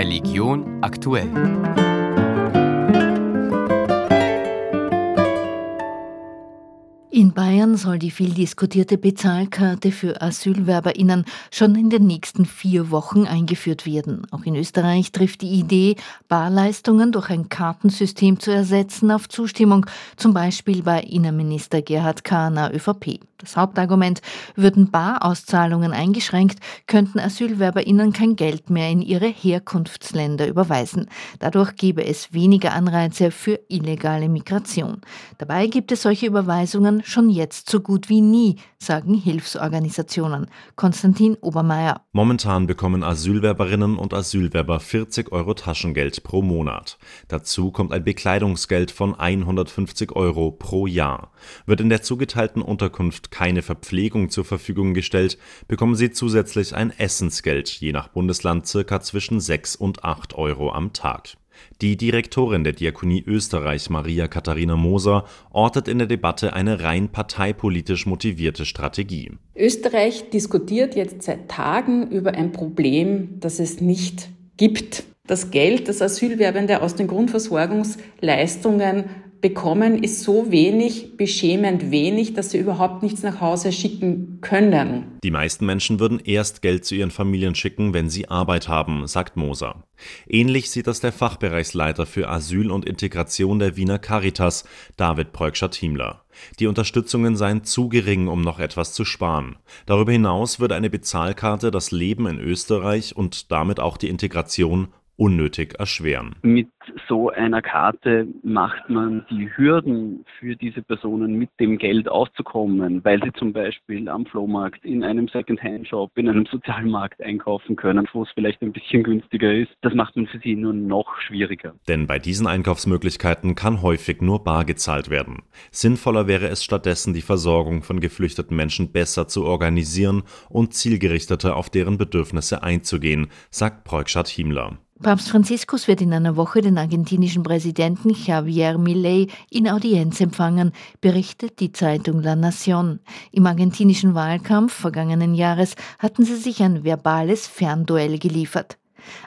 Religion aktuell. In Bayern soll die viel diskutierte Bezahlkarte für AsylwerberInnen schon in den nächsten vier Wochen eingeführt werden. Auch in Österreich trifft die Idee, Barleistungen durch ein Kartensystem zu ersetzen, auf Zustimmung, zum Beispiel bei Innenminister Gerhard Kahner, ÖVP. Das Hauptargument, würden Barauszahlungen eingeschränkt, könnten AsylwerberInnen kein Geld mehr in ihre Herkunftsländer überweisen. Dadurch gäbe es weniger Anreize für illegale Migration. Dabei gibt es solche Überweisungen schon jetzt so gut wie nie, sagen Hilfsorganisationen. Konstantin Obermeier. Momentan bekommen Asylwerberinnen und Asylwerber 40 Euro Taschengeld pro Monat. Dazu kommt ein Bekleidungsgeld von 150 Euro pro Jahr. Wird in der zugeteilten Unterkunft keine Verpflegung zur Verfügung gestellt, bekommen sie zusätzlich ein Essensgeld, je nach Bundesland circa zwischen 6 und 8 Euro am Tag. Die Direktorin der Diakonie Österreich, Maria Katharina Moser, ortet in der Debatte eine rein parteipolitisch motivierte Strategie. Österreich diskutiert jetzt seit Tagen über ein Problem, das es nicht gibt. Das Geld, das Asylwerbende aus den Grundversorgungsleistungen bekommen, ist so wenig, beschämend wenig, dass sie überhaupt nichts nach Hause schicken können. Die meisten Menschen würden erst Geld zu ihren Familien schicken, wenn sie Arbeit haben, sagt Moser. Ähnlich sieht das der Fachbereichsleiter für Asyl und Integration der Wiener Caritas, David Preugschat-Hiemler. Die Unterstützungen seien zu gering, um noch etwas zu sparen. Darüber hinaus würde eine Bezahlkarte das Leben in Österreich und damit auch die Integration unnötig erschweren. Mit so einer Karte macht man die Hürden für diese Personen mit dem Geld auszukommen, weil sie zum Beispiel am Flohmarkt, in einem Second-Hand-Shop, in einem Sozialmarkt einkaufen können, wo es vielleicht ein bisschen günstiger ist. Das macht man für sie nur noch schwieriger. Denn bei diesen Einkaufsmöglichkeiten kann häufig nur bar gezahlt werden. Sinnvoller wäre es stattdessen, die Versorgung von geflüchteten Menschen besser zu organisieren und zielgerichteter auf deren Bedürfnisse einzugehen, sagt Preugschat Hiemler. Papst Franziskus wird in einer Woche den argentinischen Präsidenten Javier Milei in Audienz empfangen, berichtet die Zeitung La Nación. Im argentinischen Wahlkampf vergangenen Jahres hatten sie sich ein verbales Fernduell geliefert.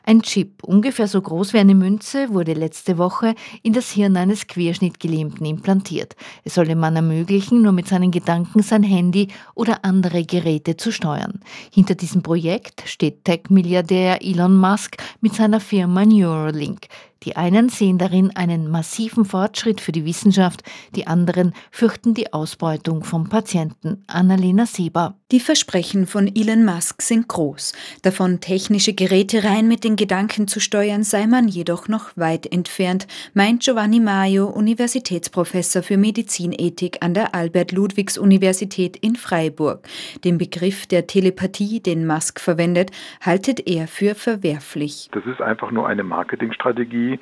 Ein Chip, ungefähr so groß wie eine Münze, wurde letzte Woche in das Hirn eines Querschnittgelähmten implantiert. Es soll dem Mann ermöglichen, nur mit seinen Gedanken sein Handy oder andere Geräte zu steuern. Hinter diesem Projekt steht Tech-Milliardär Elon Musk mit seiner Firma Neuralink. Die einen sehen darin einen massiven Fortschritt für die Wissenschaft, die anderen fürchten die Ausbeutung von Patienten. Annalena Sieber. Die Versprechen von Elon Musk sind groß. Davon technische Geräte rein mit den Gedanken zu steuern, sei man jedoch noch weit entfernt, meint Giovanni Maio, Universitätsprofessor für Medizinethik an der Albert-Ludwigs-Universität in Freiburg. Den Begriff der Telepathie, den Musk verwendet, haltet er für verwerflich. Das ist einfach nur eine Marketingstrategie,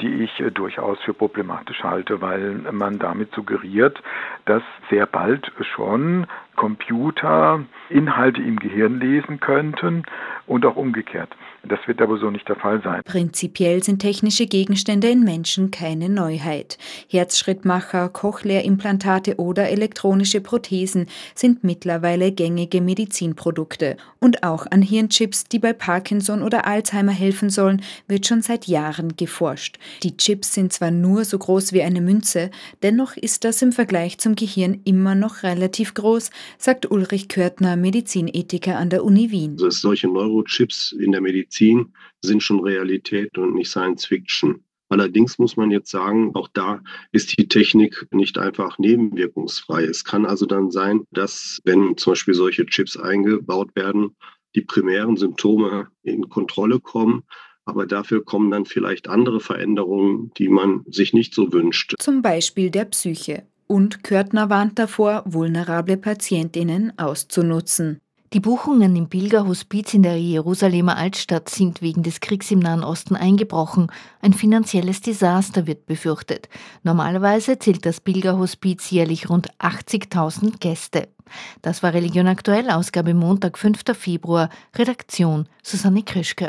die ich äh, durchaus für problematisch halte, weil man damit suggeriert, dass sehr bald schon Computer Inhalte im Gehirn lesen könnten und auch umgekehrt. Das wird aber so nicht der Fall sein. Prinzipiell sind technische Gegenstände in Menschen keine Neuheit. Herzschrittmacher, Cochlea-Implantate oder elektronische Prothesen sind mittlerweile gängige Medizinprodukte. Und auch an Hirnchips, die bei Parkinson oder Alzheimer helfen sollen, wird schon seit Jahren geforscht. Die Chips sind zwar nur so groß wie eine Münze, dennoch ist das im Vergleich zum Gehirn immer noch relativ groß, sagt Ulrich Körtner, Medizinethiker an der Uni Wien. Also solche Neurochips in der Medizin sind schon Realität und nicht Science Fiction. Allerdings muss man jetzt sagen, auch da ist die Technik nicht einfach nebenwirkungsfrei. Es kann also dann sein, dass wenn zum Beispiel solche Chips eingebaut werden, die primären Symptome in Kontrolle kommen, aber dafür kommen dann vielleicht andere Veränderungen, die man sich nicht so wünscht. Zum Beispiel der Psyche. Und Körtner warnt davor, vulnerable Patientinnen auszunutzen. Die Buchungen im Pilgerhospiz in der Jerusalemer Altstadt sind wegen des Kriegs im Nahen Osten eingebrochen. Ein finanzielles Desaster wird befürchtet. Normalerweise zählt das Pilgerhospiz jährlich rund 80.000 Gäste. Das war Religion aktuell, Ausgabe Montag, 5. Februar, Redaktion Susanne Krischke.